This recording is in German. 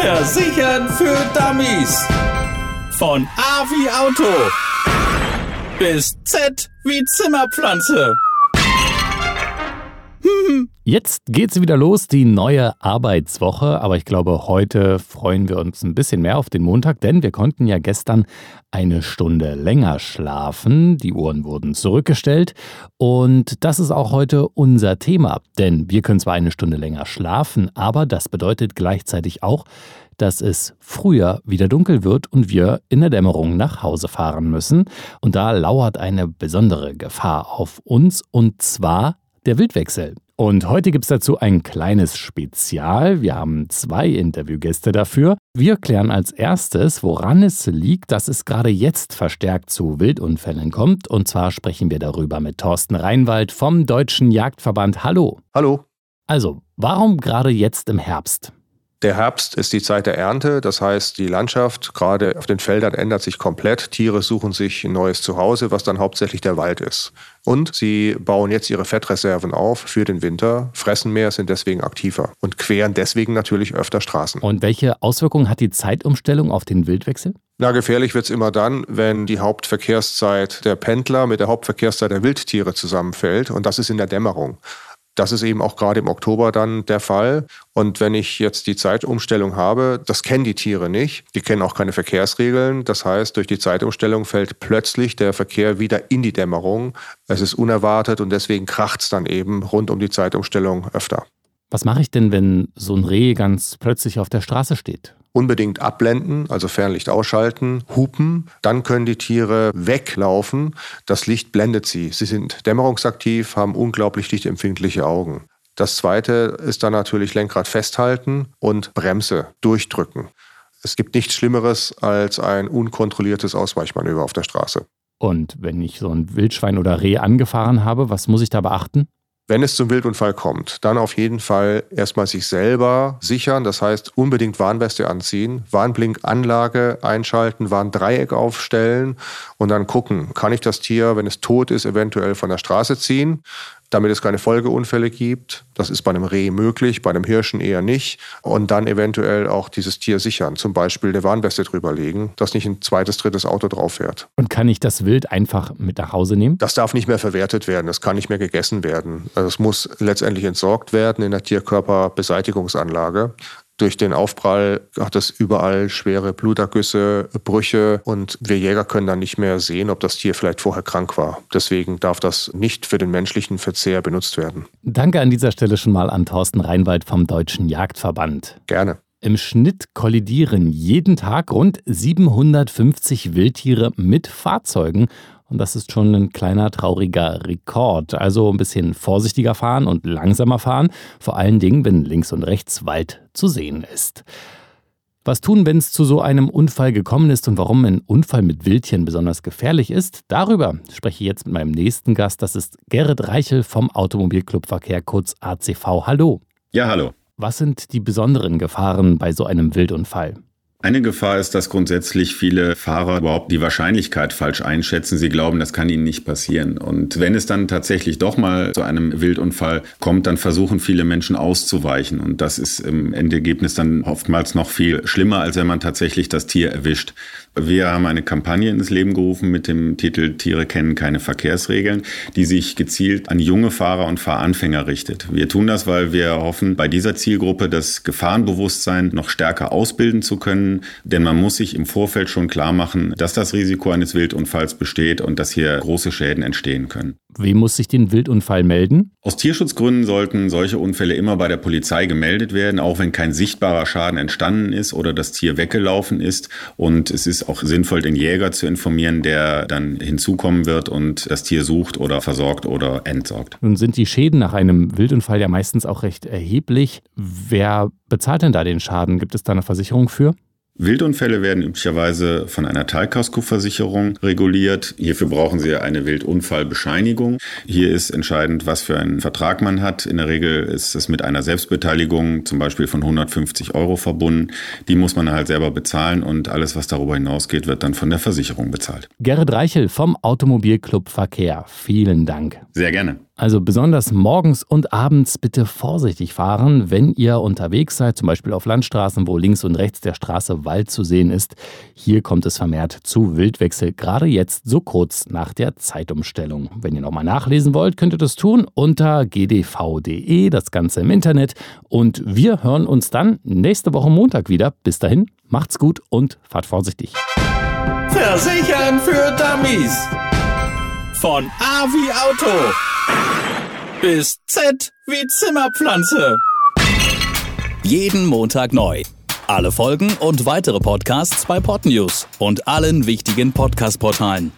Versichern für Dummies. Von A wie Auto bis Z wie Zimmerpflanze. Jetzt geht's wieder los, die neue Arbeitswoche. Aber ich glaube, heute freuen wir uns ein bisschen mehr auf den Montag, denn wir konnten ja gestern eine Stunde länger schlafen. Die Uhren wurden zurückgestellt. Und das ist auch heute unser Thema. Denn wir können zwar eine Stunde länger schlafen, aber das bedeutet gleichzeitig auch, dass es früher wieder dunkel wird und wir in der Dämmerung nach Hause fahren müssen. Und da lauert eine besondere Gefahr auf uns, und zwar der Wildwechsel. Und heute gibt es dazu ein kleines Spezial. Wir haben zwei Interviewgäste dafür. Wir klären als erstes, woran es liegt, dass es gerade jetzt verstärkt zu Wildunfällen kommt. Und zwar sprechen wir darüber mit Thorsten Reinwald vom Deutschen Jagdverband. Hallo. Hallo. Also, warum gerade jetzt im Herbst? Der Herbst ist die Zeit der Ernte, das heißt, die Landschaft gerade auf den Feldern ändert sich komplett. Tiere suchen sich ein neues Zuhause, was dann hauptsächlich der Wald ist. Und sie bauen jetzt ihre Fettreserven auf für den Winter, fressen mehr, sind deswegen aktiver und queren deswegen natürlich öfter Straßen. Und welche Auswirkungen hat die Zeitumstellung auf den Wildwechsel? Na, gefährlich wird es immer dann, wenn die Hauptverkehrszeit der Pendler mit der Hauptverkehrszeit der Wildtiere zusammenfällt. Und das ist in der Dämmerung. Das ist eben auch gerade im Oktober dann der Fall. Und wenn ich jetzt die Zeitumstellung habe, das kennen die Tiere nicht. Die kennen auch keine Verkehrsregeln. Das heißt, durch die Zeitumstellung fällt plötzlich der Verkehr wieder in die Dämmerung. Es ist unerwartet und deswegen kracht es dann eben rund um die Zeitumstellung öfter. Was mache ich denn, wenn so ein Reh ganz plötzlich auf der Straße steht? unbedingt abblenden, also Fernlicht ausschalten, hupen, dann können die Tiere weglaufen. Das Licht blendet sie. Sie sind dämmerungsaktiv, haben unglaublich lichtempfindliche Augen. Das zweite ist dann natürlich Lenkrad festhalten und Bremse durchdrücken. Es gibt nichts Schlimmeres als ein unkontrolliertes Ausweichmanöver auf der Straße. Und wenn ich so ein Wildschwein oder Reh angefahren habe, was muss ich da beachten? Wenn es zum Wildunfall kommt, dann auf jeden Fall erstmal sich selber sichern. Das heißt, unbedingt Warnweste anziehen, Warnblinkanlage einschalten, Warndreieck aufstellen und dann gucken, kann ich das Tier, wenn es tot ist, eventuell von der Straße ziehen damit es keine Folgeunfälle gibt. Das ist bei einem Reh möglich, bei einem Hirschen eher nicht. Und dann eventuell auch dieses Tier sichern, zum Beispiel eine Warnweste drüberlegen, dass nicht ein zweites, drittes Auto drauf fährt. Und kann ich das Wild einfach mit nach Hause nehmen? Das darf nicht mehr verwertet werden, das kann nicht mehr gegessen werden. Also es muss letztendlich entsorgt werden in der Tierkörperbeseitigungsanlage. Durch den Aufprall hat es überall schwere Blutergüsse, Brüche und wir Jäger können dann nicht mehr sehen, ob das Tier vielleicht vorher krank war. Deswegen darf das nicht für den menschlichen Verzehr benutzt werden. Danke an dieser Stelle schon mal an Thorsten Reinwald vom Deutschen Jagdverband. Gerne. Im Schnitt kollidieren jeden Tag rund 750 Wildtiere mit Fahrzeugen und das ist schon ein kleiner trauriger Rekord. Also ein bisschen vorsichtiger fahren und langsamer fahren. Vor allen Dingen, wenn links und rechts Wald zu sehen ist. Was tun, wenn es zu so einem Unfall gekommen ist und warum ein Unfall mit Wildtieren besonders gefährlich ist? Darüber spreche ich jetzt mit meinem nächsten Gast. Das ist Gerrit Reichel vom Automobilclubverkehr, kurz ACV. Hallo. Ja, hallo. Was sind die besonderen Gefahren bei so einem Wildunfall? Eine Gefahr ist, dass grundsätzlich viele Fahrer überhaupt die Wahrscheinlichkeit falsch einschätzen. Sie glauben, das kann ihnen nicht passieren. Und wenn es dann tatsächlich doch mal zu einem Wildunfall kommt, dann versuchen viele Menschen auszuweichen. Und das ist im Endergebnis dann oftmals noch viel schlimmer, als wenn man tatsächlich das Tier erwischt. Wir haben eine Kampagne ins Leben gerufen mit dem Titel Tiere kennen keine Verkehrsregeln, die sich gezielt an junge Fahrer und Fahranfänger richtet. Wir tun das, weil wir hoffen, bei dieser Zielgruppe das Gefahrenbewusstsein noch stärker ausbilden zu können, denn man muss sich im Vorfeld schon klar machen, dass das Risiko eines Wildunfalls besteht und dass hier große Schäden entstehen können. Wem muss sich den Wildunfall melden? Aus Tierschutzgründen sollten solche Unfälle immer bei der Polizei gemeldet werden, auch wenn kein sichtbarer Schaden entstanden ist oder das Tier weggelaufen ist. Und es ist auch sinnvoll, den Jäger zu informieren, der dann hinzukommen wird und das Tier sucht oder versorgt oder entsorgt. Nun sind die Schäden nach einem Wildunfall ja meistens auch recht erheblich. Wer bezahlt denn da den Schaden? Gibt es da eine Versicherung für? Wildunfälle werden üblicherweise von einer Teilkaskoversicherung reguliert. Hierfür brauchen Sie eine Wildunfallbescheinigung. Hier ist entscheidend, was für einen Vertrag man hat. In der Regel ist es mit einer Selbstbeteiligung zum Beispiel von 150 Euro verbunden. Die muss man halt selber bezahlen und alles, was darüber hinausgeht, wird dann von der Versicherung bezahlt. Gerrit Reichel vom Automobilclub Verkehr. Vielen Dank. Sehr gerne. Also besonders morgens und abends bitte vorsichtig fahren, wenn ihr unterwegs seid, zum Beispiel auf Landstraßen, wo links und rechts der Straße Wald zu sehen ist. Hier kommt es vermehrt zu Wildwechsel, gerade jetzt so kurz nach der Zeitumstellung. Wenn ihr nochmal nachlesen wollt, könnt ihr das tun unter gdv.de, das Ganze im Internet. Und wir hören uns dann nächste Woche Montag wieder. Bis dahin, macht's gut und fahrt vorsichtig. Versichern für Dummies. Von A wie Auto bis Z wie Zimmerpflanze. Jeden Montag neu. Alle Folgen und weitere Podcasts bei Podnews und allen wichtigen Podcast-Portalen.